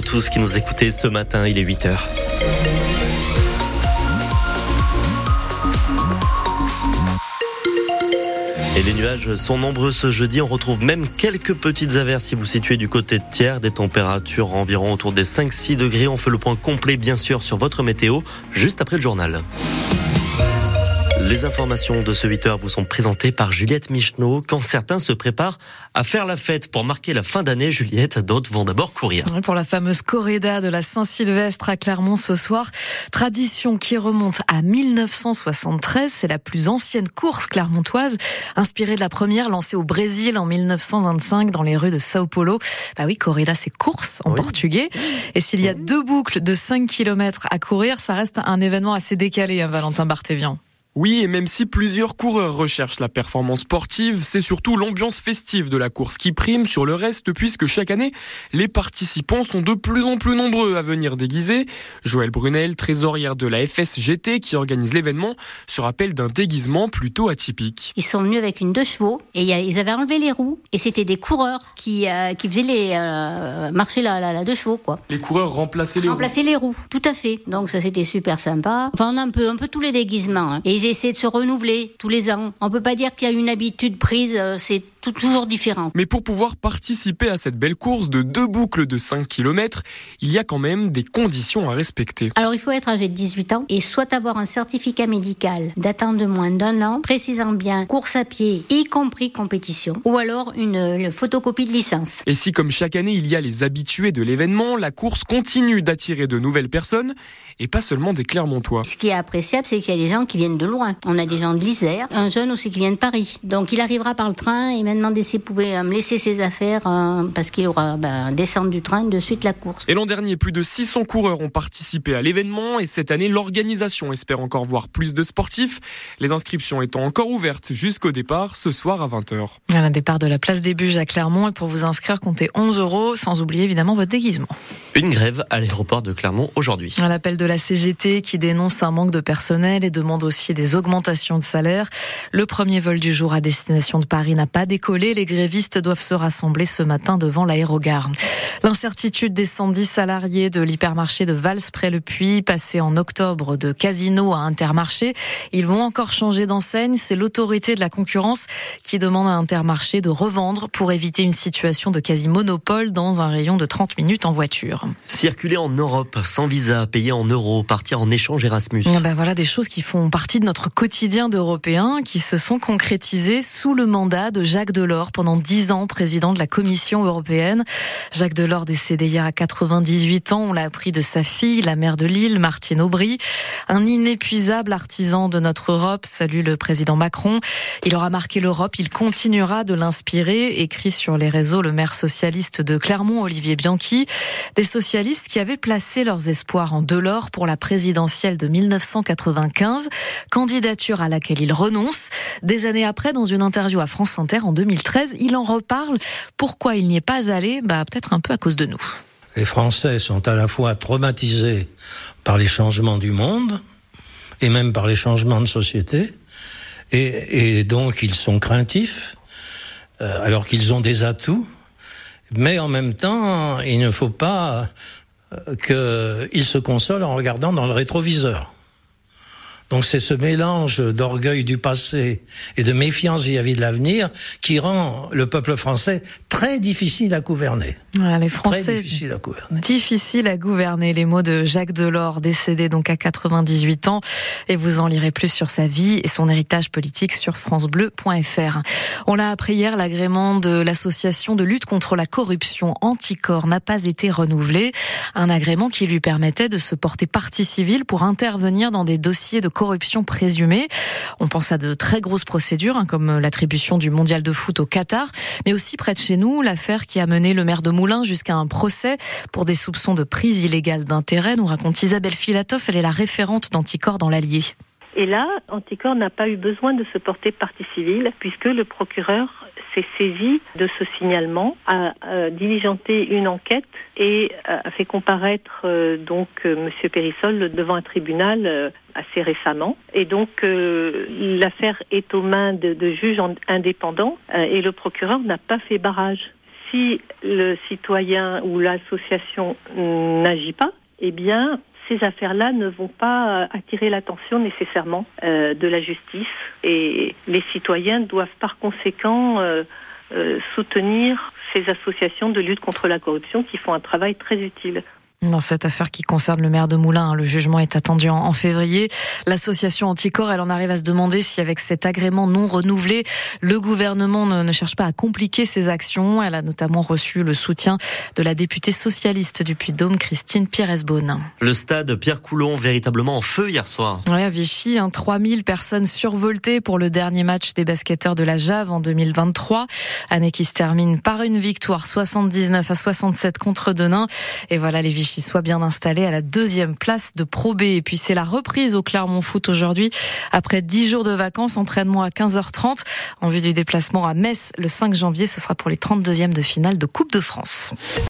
tous qui nous écoutez ce matin, il est 8 heures. Et les nuages sont nombreux ce jeudi. On retrouve même quelques petites averses si vous situez du côté de Thiers. Des températures environ autour des 5-6 degrés. On fait le point complet, bien sûr, sur votre météo, juste après le journal. Les informations de ce 8h vous sont présentées par Juliette Michneau. Quand certains se préparent à faire la fête pour marquer la fin d'année, Juliette, d'autres vont d'abord courir. Pour la fameuse corrida de la Saint-Sylvestre à Clermont ce soir, tradition qui remonte à 1973, c'est la plus ancienne course clermontoise, inspirée de la première lancée au Brésil en 1925 dans les rues de Sao Paulo. Bah oui, corrida c'est course en portugais. Et s'il y a deux boucles de 5 km à courir, ça reste un événement assez décalé, hein, Valentin Barthévian. Oui, et même si plusieurs coureurs recherchent la performance sportive, c'est surtout l'ambiance festive de la course qui prime sur le reste puisque chaque année, les participants sont de plus en plus nombreux à venir déguiser. Joël Brunel, trésorière de la FSGT qui organise l'événement, se rappelle d'un déguisement plutôt atypique. Ils sont venus avec une deux chevaux et ils avaient enlevé les roues et c'était des coureurs qui, euh, qui faisaient les, euh, marcher la, la, deux chevaux. Quoi. Les coureurs remplaçaient les remplaçaient roues les roues, tout à fait. Donc ça c'était super sympa. Enfin on a un peu, un peu tous les déguisements. Hein. Et ils essaient de se renouveler tous les ans. On peut pas dire qu'il y a une habitude prise, euh, toujours différent. Mais pour pouvoir participer à cette belle course de deux boucles de 5 km, il y a quand même des conditions à respecter. Alors il faut être âgé de 18 ans et soit avoir un certificat médical datant de moins d'un an, précisant bien course à pied, y compris compétition, ou alors une, une photocopie de licence. Et si comme chaque année il y a les habitués de l'événement, la course continue d'attirer de nouvelles personnes et pas seulement des Clermontois. Ce qui est appréciable, c'est qu'il y a des gens qui viennent de loin. On a des gens de l'Isère, un jeune aussi qui vient de Paris. Donc il arrivera par le train et m'a demandé s'il pouvait euh, me laisser ses affaires euh, parce qu'il aura ben, descendre du train de suite la course. Et l'an dernier, plus de 600 coureurs ont participé à l'événement et cette année, l'organisation espère encore voir plus de sportifs. Les inscriptions étant encore ouvertes jusqu'au départ ce soir à 20h. À un départ de la place des Buges à Clermont et pour vous inscrire, comptez 11 euros sans oublier évidemment votre déguisement. Une grève à l'aéroport de Clermont aujourd'hui. À l'appel de la CGT qui dénonce un manque de personnel et demande aussi des augmentations de salaire. Le premier vol du jour à destination de Paris n'a pas décollé. Les grévistes doivent se rassembler ce matin devant l'aérogare. L'incertitude des 110 salariés de l'hypermarché de Vals-près-le-Puy, passé en octobre de casino à Intermarché. Ils vont encore changer d'enseigne. C'est l'autorité de la concurrence qui demande à Intermarché de revendre pour éviter une situation de quasi-monopole dans un rayon de 30 minutes en voiture. Circuler en Europe sans visa, payer en euros, partir en échange Erasmus. Ben voilà des choses qui font partie de notre quotidien d'Européens qui se sont concrétisées sous le mandat de Jacques Delors pendant dix ans, président de la Commission européenne. Jacques Delors décédé hier à 98 ans, on l'a appris de sa fille, la mère de Lille, Martine Aubry. Un inépuisable artisan de notre Europe, salue le président Macron. Il aura marqué l'Europe, il continuera de l'inspirer, écrit sur les réseaux le maire socialiste de Clermont, Olivier Bianchi. Des socialistes qui avaient placé leurs espoirs en Delors pour la présidentielle de 1995, candidature à laquelle il renonce. Des années après, dans une interview à France Inter en 2013, il en reparle. Pourquoi il n'y est pas allé? Bah peut-être un peu à cause de nous. Les Français sont à la fois traumatisés par les changements du monde et même par les changements de société, et, et donc ils sont craintifs, euh, alors qu'ils ont des atouts, mais en même temps, il ne faut pas euh, qu'ils se consolent en regardant dans le rétroviseur. Donc c'est ce mélange d'orgueil du passé et de méfiance vis-à-vis de l'avenir qui rend le peuple français très difficile à gouverner. Voilà, les Français difficile à gouverner. Difficile à gouverner. Les mots de Jacques Delors, décédé donc à 98 ans. Et vous en lirez plus sur sa vie et son héritage politique sur francebleu.fr. On l'a appris hier, l'agrément de l'association de lutte contre la corruption Anticor n'a pas été renouvelé. Un agrément qui lui permettait de se porter partie civile pour intervenir dans des dossiers de corruption présumée. On pense à de très grosses procédures, hein, comme l'attribution du mondial de foot au Qatar, mais aussi près de chez nous, l'affaire qui a mené le maire de Moulins jusqu'à un procès pour des soupçons de prise illégale d'intérêt, nous raconte Isabelle Filatov, elle est la référente d'Anticor dans l'Allier. Et là, Anticor n'a pas eu besoin de se porter partie civile puisque le procureur s'est saisi de ce signalement, a, diligenté une enquête et a fait comparaître euh, donc euh, Monsieur Périssol devant un tribunal euh, assez récemment. Et donc l'affaire est aux mains de juges indépendants et le procureur n'a pas fait barrage si le citoyen ou l'association n'agit pas, eh bien, ces affaires-là ne vont pas attirer l'attention nécessairement euh, de la justice et les citoyens doivent par conséquent euh, euh, soutenir ces associations de lutte contre la corruption qui font un travail très utile. Dans cette affaire qui concerne le maire de Moulins, le jugement est attendu en, février. L'association Anticor, elle en arrive à se demander si avec cet agrément non renouvelé, le gouvernement ne, cherche pas à compliquer ses actions. Elle a notamment reçu le soutien de la députée socialiste du Puy-de-Dôme, Christine Pires-Beaune. Le stade Pierre Coulon, véritablement en feu hier soir. Oui, à Vichy, hein, 3000 personnes survoltées pour le dernier match des basketteurs de la Jave en 2023. Année qui se termine par une victoire 79 à 67 contre Denain. Et voilà les Vichy soit bien installé à la deuxième place de Pro B. Et puis c'est la reprise au Clermont Foot aujourd'hui. Après dix jours de vacances, entraînement à 15h30 en vue du déplacement à Metz le 5 janvier. Ce sera pour les 32e de finale de Coupe de France.